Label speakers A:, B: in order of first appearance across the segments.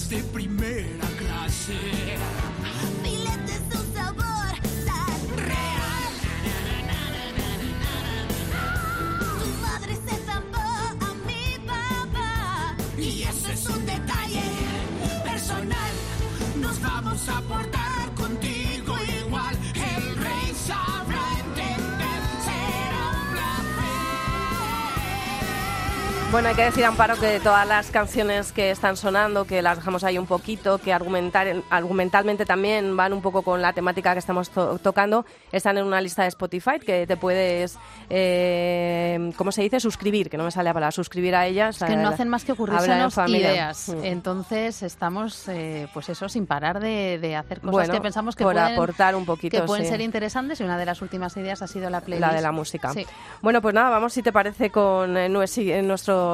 A: de
B: primera clase.
C: Bueno, hay que decir, Amparo, que todas las canciones que están sonando, que las dejamos ahí un poquito, que argumentar, argumentalmente también van un poco con la temática que estamos to- tocando, están en una lista de Spotify que te puedes, eh, ¿cómo se dice? Suscribir, que no me sale la palabra, suscribir a ellas.
D: que no hacen más que
C: familia.
D: ideas.
C: Mm.
D: Entonces estamos, eh, pues eso, sin parar de, de hacer cosas
C: Bueno,
D: que pensamos que
C: por
D: pueden,
C: aportar un poquito,
D: que pueden
C: sí.
D: ser interesantes y una de las últimas ideas ha sido la playlist.
C: La de la música.
D: Sí.
C: Bueno, pues nada, vamos si te parece con eh, eh,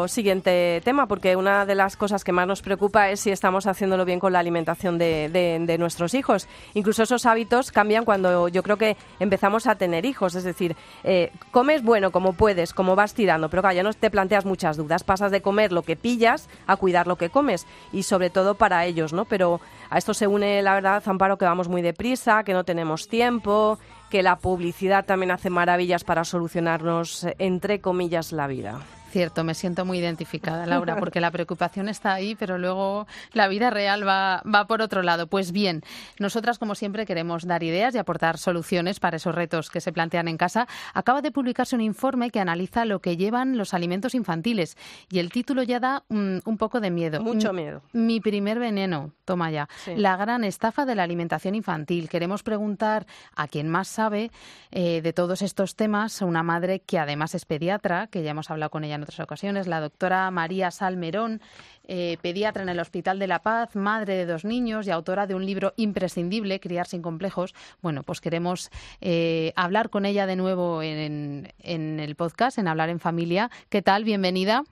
C: siguiente tema, porque una de las cosas que más nos preocupa es si estamos haciéndolo bien con la alimentación de, de- nuestros hijos. Incluso esos hábitos cambian cuando yo creo que empezamos a tener hijos, es decir, eh, comes bueno como puedes, como vas tirando, pero claro, ya no te planteas muchas dudas, pasas de comer lo que pillas a cuidar lo que comes y sobre todo para ellos, ¿no? Pero a esto se une la verdad, Amparo, que vamos muy deprisa, que no tenemos tiempo, que la publicidad también hace maravillas para solucionarnos, entre comillas, la vida.
D: Cierto, me siento muy identificada, Laura, porque la preocupación está ahí, pero luego la vida real va, va por otro lado. Pues bien, nosotras, como siempre, queremos dar ideas y aportar soluciones para esos retos que se plantean en casa. Acaba de publicarse un informe que analiza lo que llevan los alimentos infantiles y el título ya da mm, un poco de miedo.
C: Mucho
D: Mm,
C: miedo.
D: Mi primer veneno, toma ya.
C: Sí.
D: La gran estafa de la alimentación infantil. Queremos preguntar a quien más sabe eh, de todos estos temas, una madre que además es pediatra, que ya hemos hablado con ella en otras ocasiones, la doctora María Salmerón, eh, pediatra en el Hospital de la Paz, madre de dos niños y autora de un libro imprescindible, Criar sin complejos. Bueno, pues queremos eh, hablar con ella de nuevo en, en el podcast, en Hablar en Familia. ¿Qué tal? Bienvenida.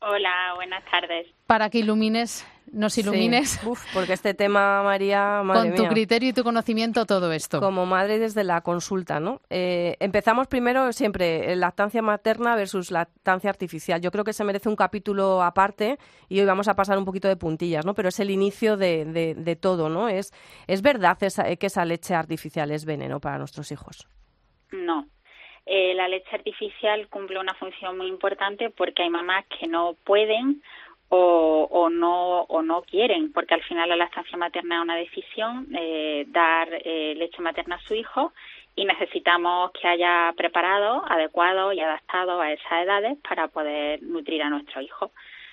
E: Hola, buenas tardes.
D: Para que ilumines, nos ilumines.
C: Sí. Uf, porque este tema, María, madre
D: con tu
C: mía.
D: criterio y tu conocimiento todo esto.
C: Como madre desde la consulta, ¿no? Eh, empezamos primero siempre eh, lactancia materna versus lactancia artificial. Yo creo que se merece un capítulo aparte y hoy vamos a pasar un poquito de puntillas, ¿no? Pero es el inicio de, de- de todo, ¿no? Es, es verdad esa- que esa leche artificial es veneno para nuestros hijos.
E: No. Eh, la leche artificial cumple una función muy importante porque hay mamás que no pueden o, o no o no quieren, porque al final la lactancia materna es una decisión, eh, dar eh, leche materna a su hijo y necesitamos que haya preparado, adecuado y adaptado a esas edades para poder nutrir a nuestro hijo.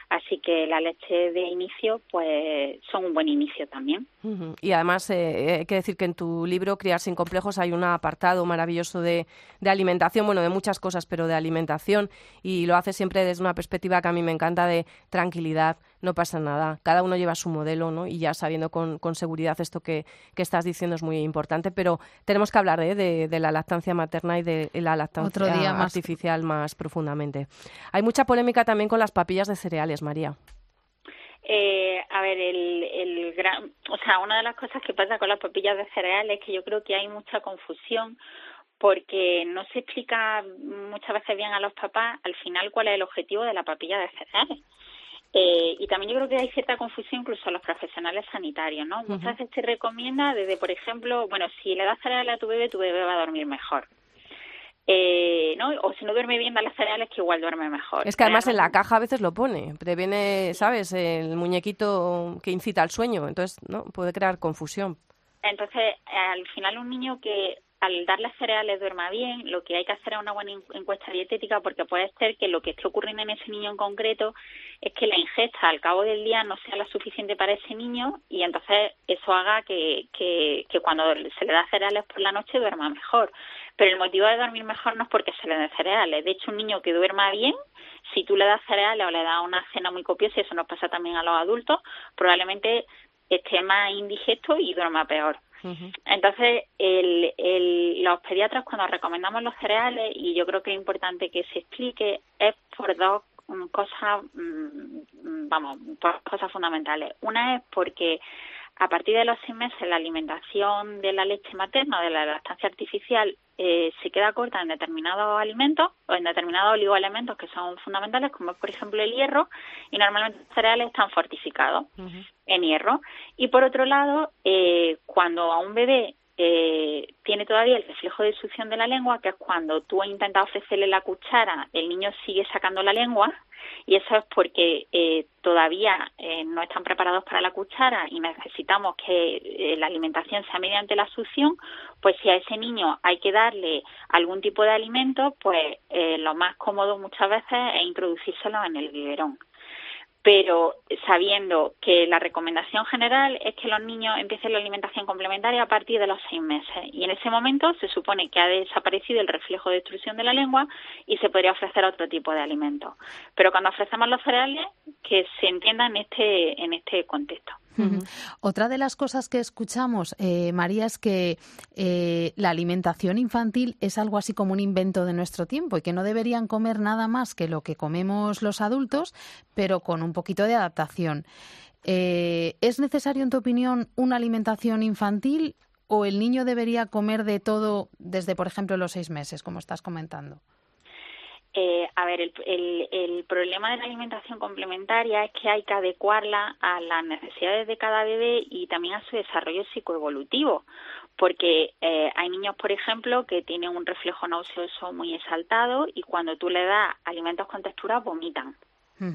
E: Así que la leche de inicio, pues, son un buen inicio también.
C: Y además, eh, hay que decir que en tu libro, Criar sin complejos, hay un apartado maravilloso de, de alimentación, bueno, de muchas cosas, pero de alimentación, y lo hace siempre desde una perspectiva que a mí me encanta de tranquilidad, no pasa nada, cada uno lleva su modelo, ¿no? Y ya sabiendo con, con seguridad esto que, que estás diciendo es muy importante, pero tenemos que hablar ¿eh? de, de la lactancia materna y de la lactancia
D: Otro día más.
C: artificial más profundamente. Hay mucha polémica también con las papillas de cereales, María.
E: Eh, a ver, el, el gran, o sea, una de las cosas que pasa con las papillas de cereal es que yo creo que hay mucha confusión porque no se explica muchas veces bien a los papás al final cuál es el objetivo de la papilla de cereales. Eh, y también yo creo que hay cierta confusión incluso a los profesionales sanitarios, ¿no? Muchas veces se recomienda desde, por ejemplo, bueno, si le das cereal a tu bebé, tu bebé va a dormir mejor. Eh, ¿no? O si no duerme bien, dale cereales que igual duerme mejor.
C: Es que además en la caja a veces lo pone, previene, ¿sabes? El muñequito que incita al sueño, entonces no puede crear confusión.
E: Entonces, al final un niño que al darle cereales duerma bien, lo que hay que hacer es una buena en- encuesta dietética porque puede ser que lo que esté ocurriendo en ese niño en concreto es que la ingesta al cabo del día no sea la suficiente para ese niño y entonces eso haga que, que, que cuando se le da cereales por la noche duerma mejor. Pero el motivo de dormir mejor no es porque se le den cereales. De hecho, un niño que duerma bien, si tú le das cereales o le das una cena muy copiosa, y eso nos pasa también a los adultos, probablemente esté más indigesto y duerma peor. Entonces, el, el, los pediatras cuando recomendamos los cereales, y yo creo que es importante que se explique, es por dos mm, cosas, mm, mm, vamos, por cosas fundamentales. Una es porque a partir de los seis meses la alimentación de la leche materna, de la lactancia artificial, eh, se queda corta en determinados alimentos o en determinados oligoelementos que son fundamentales, como por ejemplo el hierro, y normalmente los cereales están fortificados en hierro. Y por otro lado, eh, cuando a un bebé eh, tiene todavía el reflejo de succión de la lengua, que es cuando tú has intentado ofrecerle la cuchara, el niño sigue sacando la lengua, y eso es porque eh, todavía eh, no están preparados para la cuchara y necesitamos que eh, la alimentación sea mediante la succión, pues si a ese niño hay que darle algún tipo de alimento, pues lo más cómodo muchas veces es introducírselo en el biberón pero sabiendo que la recomendación general es que los niños empiecen la alimentación complementaria a partir de los seis meses y en ese momento se supone que ha desaparecido el reflejo de destrucción de la lengua y se podría ofrecer otro tipo de alimento. Pero cuando ofrecemos los cereales, que se entienda en este, en este contexto.
D: Otra de las cosas que escuchamos, eh, María, es que eh, la alimentación infantil es algo así como un invento de nuestro tiempo y que no deberían comer nada más que lo que comemos los adultos, pero con un poquito de adaptación. Eh, ¿Es necesario, en tu opinión, una alimentación infantil o el niño debería comer de todo desde, por ejemplo, los seis meses, como estás comentando?
E: Eh, a ver, el, el, problema de la alimentación complementaria es que hay que adecuarla a las necesidades de cada bebé y también a su desarrollo psicoevolutivo, porque eh, hay niños, por ejemplo, que tienen un reflejo nauseoso muy exaltado y cuando tú le das alimentos con textura vomitan,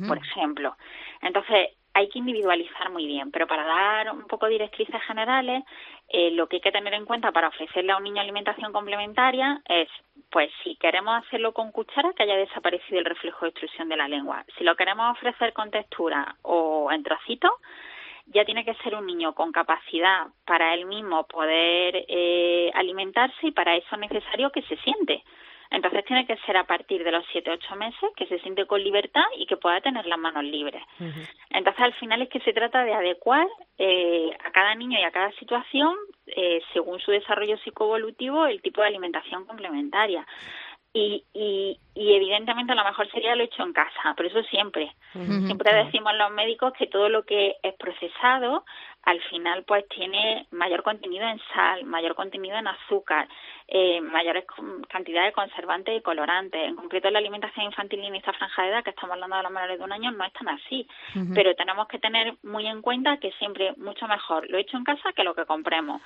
E: por ejemplo. Entonces, hay que individualizar muy bien, pero para dar un poco directrices generales, eh, lo que hay que tener en cuenta para ofrecerle a un niño alimentación complementaria es, pues si queremos hacerlo con cuchara, que haya desaparecido el reflejo de extrusión de la lengua. Si lo queremos ofrecer con textura o en trocitos, ya tiene que ser un niño con capacidad para él mismo poder eh, alimentarse y para eso es necesario que se siente. Entonces tiene que ser a partir de los 7 ocho meses que se siente con libertad y que pueda tener las manos libres. Entonces al final es que se trata de adecuar eh, a cada niño y a cada situación, eh, según su desarrollo psicoevolutivo, el tipo de alimentación complementaria. Y, y, y, evidentemente lo mejor sería lo hecho en casa, pero eso siempre. Siempre decimos los médicos que todo lo que es procesado al final pues tiene mayor contenido en sal, mayor contenido en azúcar, eh, mayores cantidades de conservantes y colorantes. En concreto la alimentación infantil y en esta franja de edad que estamos hablando de los menores de un año no es tan así, pero tenemos que tener muy en cuenta que siempre mucho mejor lo hecho en casa que lo que compremos,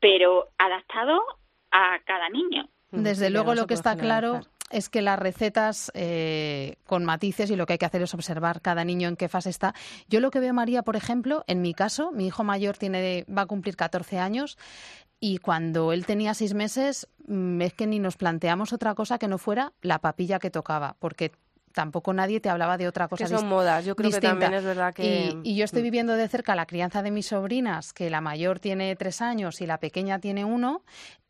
E: pero adaptado a cada niño.
D: Desde luego lo que está claro es que las recetas eh, con matices y lo que hay que hacer es observar cada niño en qué fase está. Yo lo que veo, María, por ejemplo, en mi caso, mi hijo mayor tiene, va a cumplir 14 años y cuando él tenía seis meses mm, es que ni nos planteamos otra cosa que no fuera la papilla que tocaba, porque tampoco nadie te hablaba de otra cosa.
C: Que son modas, yo creo que también es verdad que...
D: Y, y, yo estoy mm. viviendo de cerca la crianza de mis sobrinas, que la mayor tiene tres años y la pequeña tiene uno,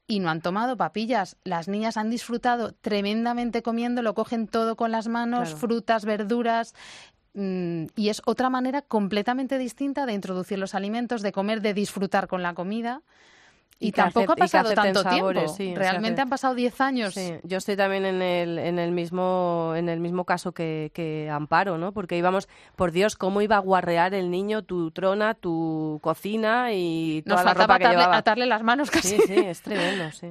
D: y no han tomado papillas. Las niñas han disfrutado tremendamente comiendo, lo cogen todo con las manos, frutas, verduras. Mm, y es otra manera completamente distinta de introducir los alimentos, de comer, de disfrutar con la comida. Y, tampoco ha pasado tanto tiempo. Realmente han pasado 10 años.
C: Yo estoy también en el, en el mismo en el mismo caso que, que, Amparo, ¿no? Porque íbamos, por Dios, cómo iba a guarrear el niño tu trona, tu cocina y toda la ropa que llevaba.
D: atarle las manos casi.
C: Sí, sí, es tremendo, sí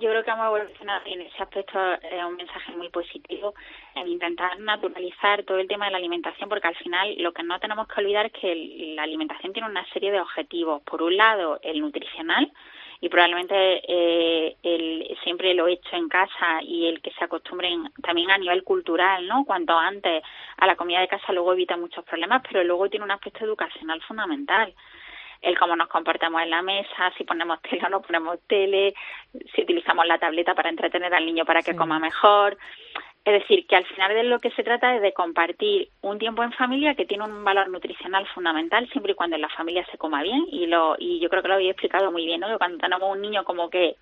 E: yo creo que hemos evolucionado en ese aspecto es un mensaje muy positivo en intentar naturalizar todo el tema de la alimentación porque al final lo que no tenemos que olvidar es que la alimentación tiene una serie de objetivos por un lado el nutricional y probablemente eh, el, siempre lo he hecho en casa y el que se acostumbren también a nivel cultural, ¿no? Cuanto antes a la comida de casa luego evita muchos problemas, pero luego tiene un aspecto educacional fundamental el cómo nos comportamos en la mesa, si ponemos tele o no ponemos tele, si utilizamos la tableta para entretener al niño para que coma mejor. Es decir, que al final de lo que se trata es de compartir un tiempo en familia que tiene un valor nutricional fundamental siempre y cuando en la familia se coma bien y lo y yo creo que lo había explicado muy bien, ¿no? Que cuando tenemos un niño como que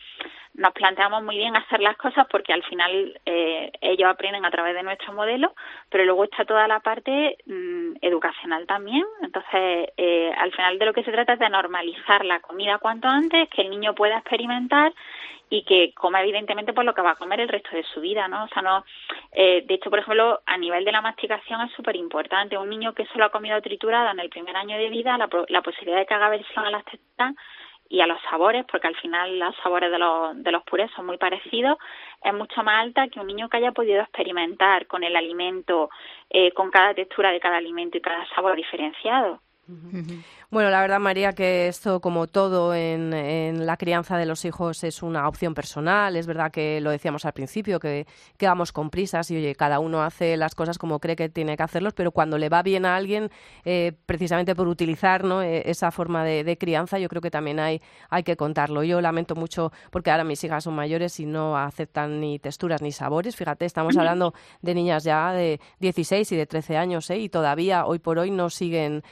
E: nos planteamos muy bien hacer las cosas porque al final eh, ellos aprenden a través de nuestro modelo, pero luego está toda la parte mm, educacional también. Entonces, eh, al final de lo que se trata es de normalizar la comida cuanto antes, que el niño pueda experimentar y que coma evidentemente por lo que va a comer el resto de su vida, ¿no? O sea, no, eh, de hecho, por ejemplo, a nivel de la masticación es súper importante. Un niño que solo ha comido triturada en el primer año de vida, la, la posibilidad de que haga versión a las tetas y a los sabores, porque al final los sabores de los, de los purés son muy parecidos, es mucho más alta que un niño que haya podido experimentar con el alimento, eh, con cada textura de cada alimento y cada sabor diferenciado.
C: Bueno, la verdad, María, que esto, como todo en, en, la crianza de los hijos, es una opción personal. Es verdad que lo decíamos al principio, que, que vamos con prisas y, oye, cada uno hace las cosas como cree que tiene que hacerlos, pero cuando le va bien a alguien, eh, precisamente por utilizar ¿no? E, esa forma de, de, crianza, yo creo que también hay, hay que contarlo. Yo lamento mucho porque ahora mis hijas son mayores y no aceptan ni texturas ni sabores. Fíjate, estamos hablando de niñas ya de 16 y de 13 años ¿eh? y todavía hoy por hoy no siguen.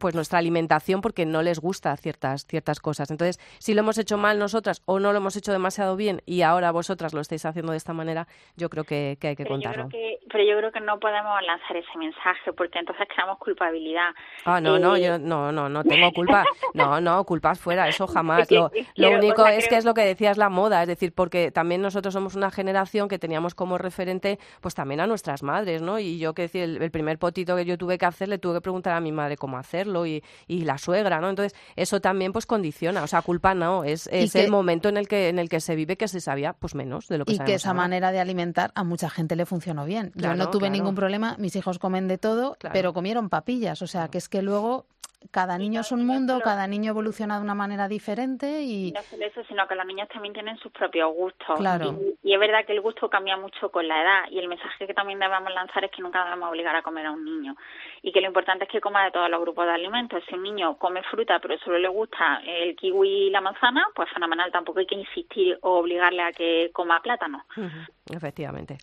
C: Pues nuestra alimentación porque no les gusta ciertas ciertas cosas. Entonces, si lo hemos hecho mal nosotras o no lo hemos hecho demasiado bien y ahora vosotras lo estáis haciendo de esta manera, yo creo que, que hay que
E: pero
C: contarlo.
E: Yo que, pero yo creo que no podemos lanzar ese mensaje porque entonces creamos culpabilidad.
C: Ah, no, eh... no, yo no, no, no tengo culpa. No, no, culpas fuera, eso jamás. Lo, lo único o sea, es creo... que es lo que decías la moda, es decir, porque también nosotros somos una generación que teníamos como referente pues también a nuestras madres, ¿no? Y yo que decir, el, el primer potito que yo tuve que hacer, le tuve que preguntar a mi madre cómo hacerlo y, y la suegra, ¿no? Entonces, eso también pues condiciona, o sea, culpa no, es, es que, el momento en el que en el que se vive que se sabía pues menos de lo que
D: Y que esa
C: ahora.
D: manera de alimentar a mucha gente le funcionó bien. Claro, Yo no tuve
C: claro.
D: ningún problema, mis hijos comen de todo,
C: Claro.
D: pero comieron papillas, o sea, que es que luego cada niño es un mundo, cada niño evoluciona de una manera diferente y...
E: No solo eso, sino que los niños también tienen sus propios gustos.
D: Claro.
E: Y, y, es verdad que el gusto cambia mucho con la edad y el mensaje que también debemos lanzar es que nunca debemos obligar a comer a un niño y que lo importante es que coma de todos los grupos de alimentos. Si un niño come fruta pero solo le gusta el kiwi y la manzana, pues fenomenal, tampoco hay que insistir o obligarle a que coma plátano.
C: Uh -huh. Efectivamente.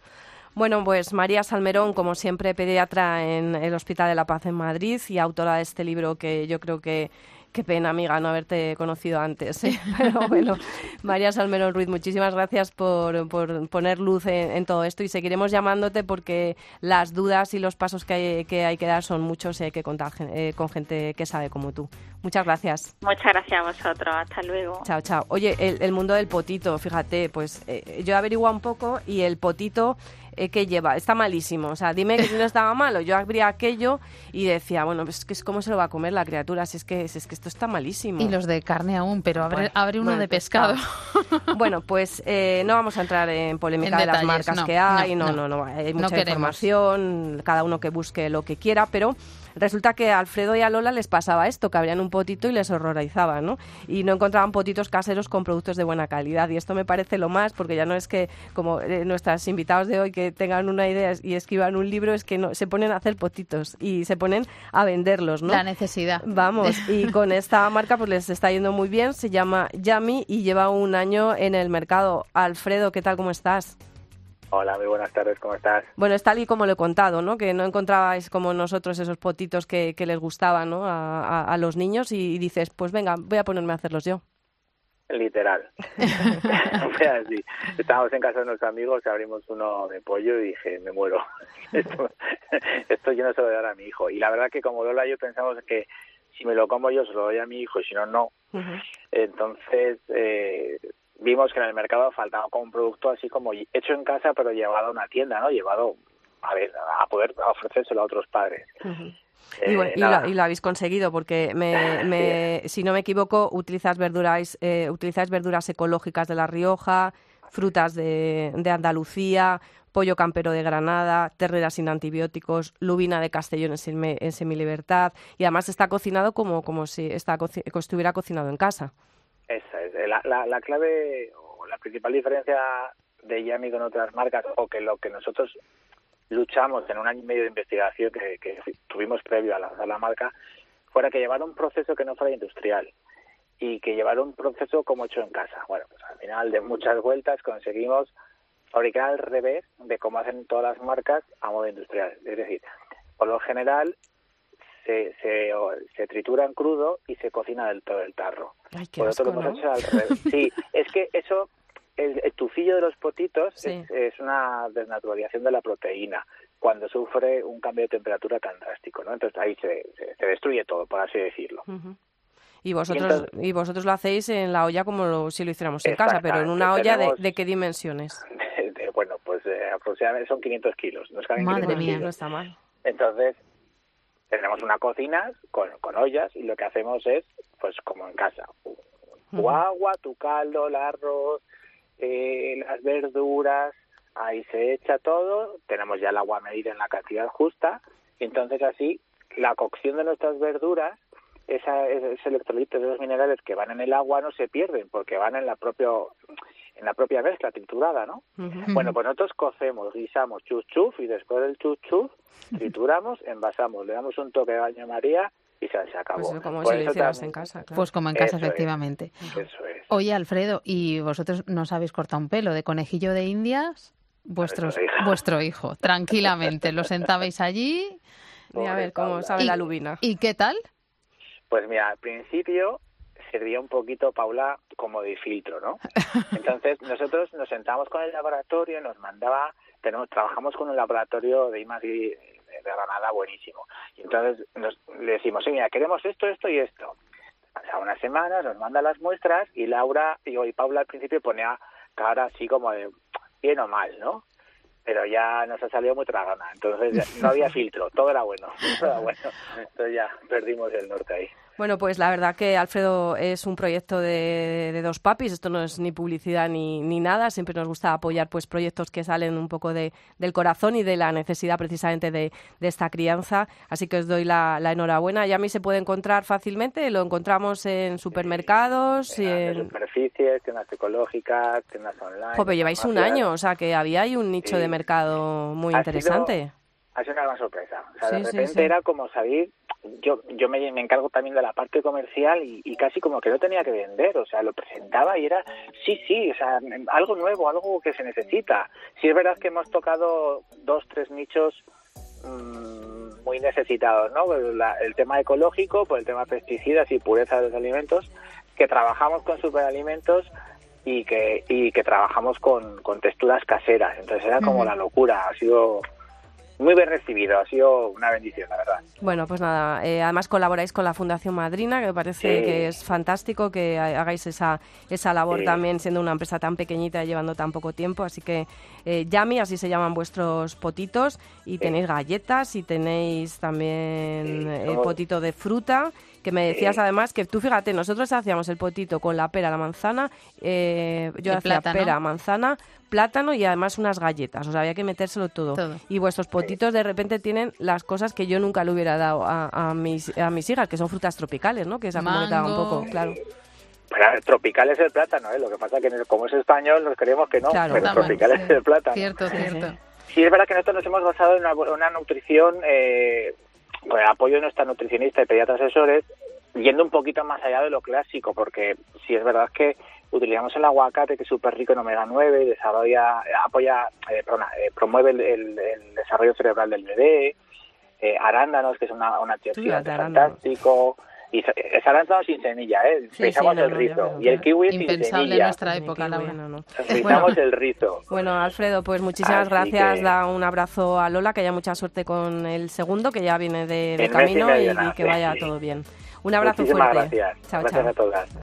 C: Bueno, pues María Salmerón, como siempre, pediatra en el Hospital de la Paz en Madrid y autora de este libro que yo creo que Qué pena, amiga, no haberte conocido antes. ¿eh? Pero bueno, María Salmerón Ruiz, muchísimas gracias por, por poner luz en, en, todo esto y seguiremos llamándote porque las dudas y los pasos que hay que, hay que dar son muchos y hay que contar eh, con gente que sabe como tú. Muchas gracias.
E: Muchas gracias a vosotros. Hasta luego.
C: Chao, chao. Oye, el, el mundo del potito, fíjate, pues eh, yo he averiguado un poco y el potito eh, que lleva está malísimo. O sea, dime que si no estaba malo. Yo abría aquello y decía, bueno, pues que es cómo se lo va a comer la criatura, si es que, si es que esto está malísimo.
D: Y los de carne aún, pero abre, bueno, abre uno bueno, de pescado.
C: pescado. bueno, pues eh, no vamos a entrar en polémica en de detalles, las marcas
D: no,
C: que hay,
D: no,
C: no, no, no, hay mucha información, cada uno que busque lo que quiera, pero Resulta que a Alfredo y a Lola les pasaba esto, que abrían un potito y les horrorizaba, ¿no? Y no encontraban potitos caseros con productos de buena calidad. Y esto me parece lo más, porque ya no es que, como eh, nuestros invitados de hoy, que tengan una idea y escriban un libro, es que no, se ponen a hacer potitos y se ponen a venderlos, ¿no?
D: La necesidad.
C: Vamos, y con esta marca pues les está yendo muy bien, se llama Yami y lleva un año en el mercado. Alfredo, ¿qué tal? ¿Cómo estás?
F: Hola, muy buenas tardes, ¿cómo estás?
C: Bueno, es tal y como lo he contado, ¿no? Que no encontrabais como nosotros esos potitos que, que les gustaban, ¿no? A, a, a, los niños y dices, pues venga, voy a ponerme a hacerlos yo.
F: Literal. Fue así. Estábamos en casa de unos amigos, abrimos uno de pollo y dije, me muero. Esto, esto yo no se lo voy a dar a mi hijo. Y la verdad que como Lola y yo pensamos que si me lo como yo se lo doy a mi hijo y si no, no. Uh -huh. Entonces, eh, vimos que en el mercado faltaba como un producto así como hecho en casa pero llevado a una tienda, ¿no? Llevado a ver a poder ofrecérselo a otros padres.
C: Uh -huh. Eh, y, bueno, y, lo, y, lo, habéis conseguido porque me, me, si no me equivoco utilizas verduras eh, utilizáis verduras ecológicas de la Rioja, frutas de, de Andalucía, pollo campero de Granada, ternera sin antibióticos, lubina de Castellón en, semi, en semilibertad y además está cocinado como, como si está, estuviera cocinado en casa.
F: Esa es. La, la, la clave o la principal diferencia de Yami con otras marcas o que lo que nosotros luchamos en un año y medio de investigación que, tuvimos previo a lanzar la marca fuera que llevara un proceso que no fuera industrial y que llevara un proceso como hecho en casa. Bueno, pues al final de muchas vueltas conseguimos fabricar al revés de cómo hacen todas las marcas a modo industrial. Es decir, por lo general se, se, se tritura en crudo y se cocina del todo el tarro.
C: Ay, qué
F: por
C: asco,
F: eso lo hemos
C: ¿no?
F: hecho al revés. Sí, es que eso, el, el tufillo de los potitos
C: Sí.
F: es, es una desnaturalización de la proteína cuando sufre un cambio de temperatura tan drástico, ¿no? Entonces ahí se, se, se destruye todo, por así decirlo.
C: Y vosotros,
F: entonces-
C: y vosotros lo hacéis en la olla como lo- si lo hiciéramos en casa, pero en una olla de,
F: tenemos-
C: de qué dimensiones.
F: bueno, pues eh, aproximadamente son 500 kilos. Nos
D: Madre
F: 500
D: mía,
C: No está mal.
F: Entonces, tenemos una cocina con, con ollas y lo que hacemos es, pues como en casa, tu agua, tu caldo, el arroz, eh, las verduras, ahí se echa todo, tenemos ya el agua medida en la cantidad justa, y entonces así la cocción de nuestras verduras, esa, esos electrolitos, esos minerales que van en el agua no se pierden porque van en la propio en la propia mezcla triturada, ¿no? Bueno, pues nosotros cocemos, guisamos chuf chuf y después del chuf chuf trituramos, envasamos, le damos un toque de baño María y se, se acabó.
C: Pues como
F: Por
C: si lo
F: eso
C: hicieras
F: también-
C: en casa, claro.
D: Pues como en casa,
F: Eso es.
D: efectivamente.
F: Eso es.
D: Oye, Alfredo, ¿y vosotros nos habéis cortado un pelo de conejillo de indias? Vuestros,
F: Nuestra hija.
D: vuestro hijo, tranquilamente. Lo sentabais allí.
C: Y a ver cómo
F: Paula.
C: sabe
D: ¿Y,
C: la lubina.
D: ¿Y qué tal?
F: Pues mira, al principio servía un poquito, Paula, como de filtro, ¿no? Entonces nosotros nos sentamos con el laboratorio, nos mandaba, tenemos, trabajamos con un laboratorio de I+D de Granada buenísimo. Y entonces nos, le decimos, sí, mira, queremos esto, esto y esto. Pasa una semana, nos manda las muestras y Laura digo, y Paula al principio ponía cara así como de bien o mal, ¿no? Pero ya nos ha salido muy tragana, entonces no había filtro, todo era bueno, todo era bueno. Entonces ya perdimos el norte ahí.
C: Bueno, pues la verdad que Alfredo es un proyecto de, de dos papis. Esto no es ni publicidad ni, ni nada. Siempre nos gusta apoyar pues proyectos que salen un poco de, del corazón y de la necesidad precisamente de, de esta crianza. Así que os doy la, la enhorabuena. Mí se puede encontrar fácilmente. Lo encontramos en supermercados. y
F: Tiendas de
C: en...
F: superficies, tiendas ecológicas, tiendas online.
C: Jo, pero lleváis un año, o sea que había ahí un nicho
F: Sí.
C: de mercado muy
F: Ha
C: interesante.
F: sido- Ha sido una gran sorpresa. O sea,
C: Sí,
F: de repente
C: sí.
F: era como salir. Yo, yo me, me encargo también de la parte comercial y, y casi como que no tenía que vender. O sea, lo presentaba y era, sí, sí, o sea, algo nuevo, algo que se necesita. Sí, es verdad que hemos tocado dos, tres nichos mm, muy necesitados, ¿no? Pues la- el tema ecológico, pues el tema pesticidas y pureza de los alimentos, que trabajamos con superalimentos y que, y que trabajamos con, con texturas caseras. Entonces era como la locura. Ha sido muy bien recibido, ha sido una bendición, la verdad.
C: Bueno, pues nada, eh, además colaboráis con la Fundación Madrina, que me parece
F: Sí.
C: que es fantástico que ha- hagáis esa, esa labor
F: Sí.
C: también, siendo una empresa tan pequeñita y llevando tan poco tiempo. Así que eh, Yami, así se llaman vuestros potitos, y tenéis galletas y tenéis también
F: Sí,
C: el
F: somos-
C: potito de fruta. Que me decías
F: Sí.
C: además que tú fíjate, nosotros hacíamos el potito con la pera, la manzana, eh, yo hacía
D: plátano.
C: pera, manzana, plátano y además unas galletas, o sea, había que metérselo todo.
D: Todo.
C: Y vuestros potitos de repente tienen las cosas que yo nunca le hubiera dado a, a mis, a mis hijas, que son frutas tropicales, ¿no? Que te daba un poco, claro.
F: Pero tropical es el plátano, ¿eh? Lo que pasa que como es español nos creemos que no,
C: Claro.
F: pero tropical es el plátano.
D: Cierto,
C: Sí,
D: cierto.
C: sí.
F: Sí, es verdad que nosotros nos hemos basado en una, una nutrición, eh, con el apoyo de nuestra nutricionista y pediatra asesores, yendo un poquito más allá de lo clásico, porque sí es verdad que utilizamos el aguacate, que es súper rico en omega 9, desarrolla, apoya, eh, perdona, eh, promueve el, el- el desarrollo cerebral del bebé, eh, arándanos, que es una, un antioxidante fantástico, y es arándano sin semilla, ¿eh?
C: Sí,
F: Pensamos
C: sí, no,
F: el rizo, y el kiwi sin
D: Impensable en
F: semilla.
D: nuestra época, Laura.
C: bueno, ¿no?
F: Necesitamos el rizo.
C: Bueno, Alfredo, pues muchísimas
F: Así
C: gracias.
F: que-
C: Da un abrazo a Lola, que haya mucha suerte con el segundo, que ya viene de, camino y, que vaya
F: sí.
C: todo bien. Un abrazo
F: Muchísimas
C: fuerte.
F: gracias.
C: Chao,
F: gracias
C: chao.
F: a todas.